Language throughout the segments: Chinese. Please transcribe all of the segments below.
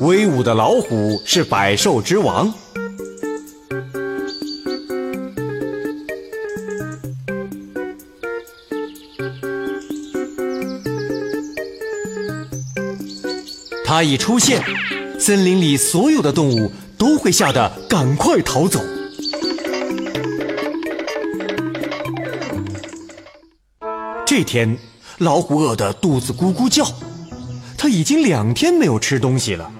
威武的老虎是百兽之王。它一出现，森林里所有的动物都会吓得赶快逃走。这天，老虎饿得肚子咕咕叫，它已经两天没有吃东西了。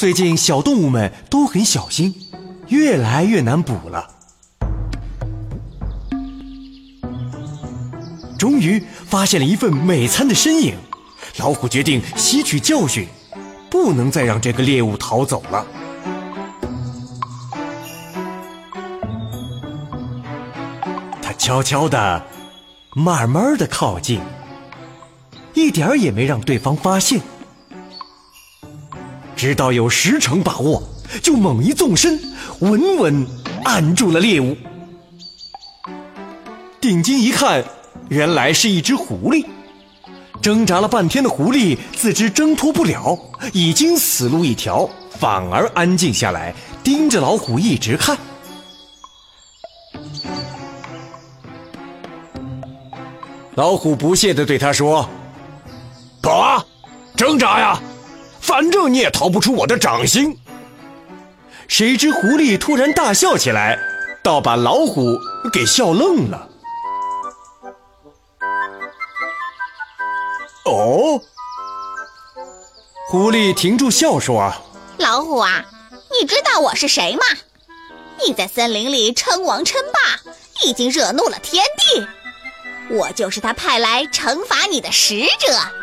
最近小动物们都很小心，越来越难捕了。终于发现了一份美餐的身影，老虎决定吸取教训，不能再让这个猎物逃走了。它悄悄的，慢慢的靠近，一点儿也没让对方发现。直到有十成把握，就猛一纵身，稳稳按住了猎物。定睛一看，原来是一只狐狸。挣扎了半天的狐狸自知挣脱不了，已经死路一条，反而安静下来，盯着老虎一直看。老虎不屑地对他说：“跑啊，挣扎呀，反正你也逃不出我的掌心。”谁知狐狸突然大笑起来，倒把老虎给笑愣了。哦，狐狸停住笑说：“老虎啊，你知道我是谁吗？你在森林里称王称霸，已经惹怒了天帝。”我就是他派来惩罚你的使者。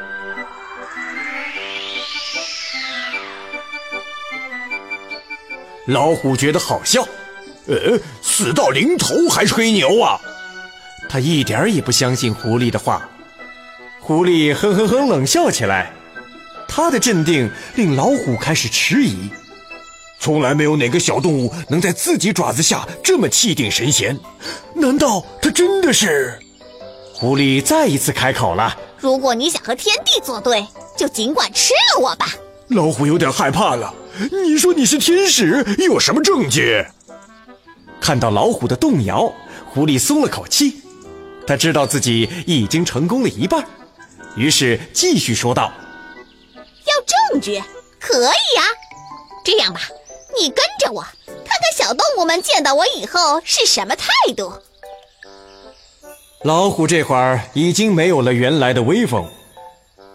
老虎觉得好笑，呃，死到临头还吹牛啊！他一点也不相信狐狸的话。狐狸哼哼哼冷笑起来，他的镇定令老虎开始迟疑。从来没有哪个小动物能在自己爪子下这么气定神闲，难道他真的是？狐狸再一次开口了：“如果你想和天帝作对，就尽管吃了我吧。”老虎有点害怕了。你说你是天使，有什么证据？看到老虎的动摇，狐狸松了口气。他知道自己已经成功了一半，于是继续说道：“要证据？可以呀。这样吧，你跟着我，看看小动物们见到我以后是什么态度。”老虎这会儿已经没有了原来的威风，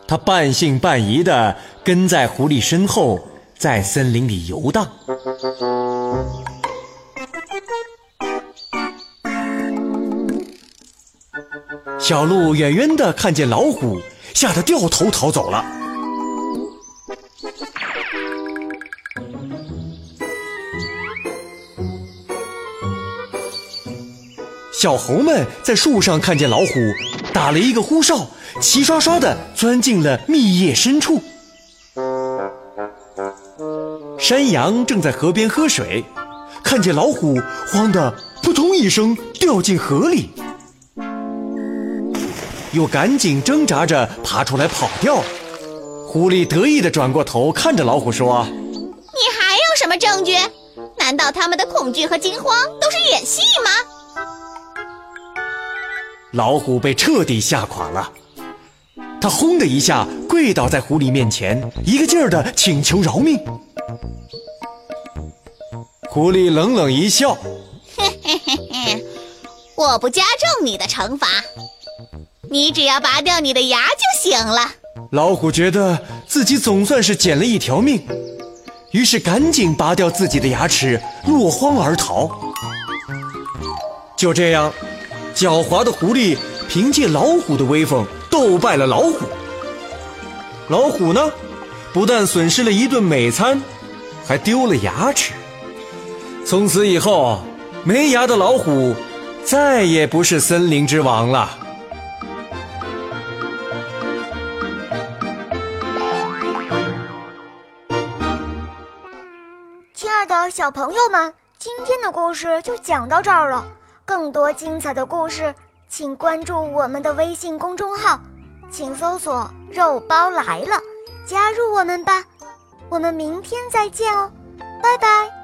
他半信半疑地跟在狐狸身后，在森林里游荡。小鹿远远的看见老虎，吓得掉头逃走了。小猴们在树上看见老虎，打了一个呼哨，齐刷刷的钻进了密叶深处。山羊正在河边喝水，看见老虎，慌得扑通一声掉进河里，又赶紧挣扎着爬出来跑掉。狐狸得意地转过头看着老虎说：“你还有什么证据？难道他们的恐惧和惊慌都是演戏吗？”老虎被彻底吓垮了，他轰的一下跪倒在狐狸面前，一个劲儿的请求饶命。狐狸冷冷一笑：“嘿嘿嘿嘿，我不加重你的惩罚，你只要拔掉你的牙就行了。”老虎觉得自己总算是捡了一条命，于是赶紧拔掉自己的牙齿，落荒而逃。就这样。狡猾的狐狸凭借老虎的威风斗败了老虎。老虎呢，不但损失了一顿美餐，还丢了牙齿。从此以后，没牙的老虎再也不是森林之王了。亲爱的小朋友们，今天的故事就讲到这儿了。更多精彩的故事，请关注我们的微信公众号，请搜索“肉包来了”，加入我们吧。我们明天再见哦，拜拜。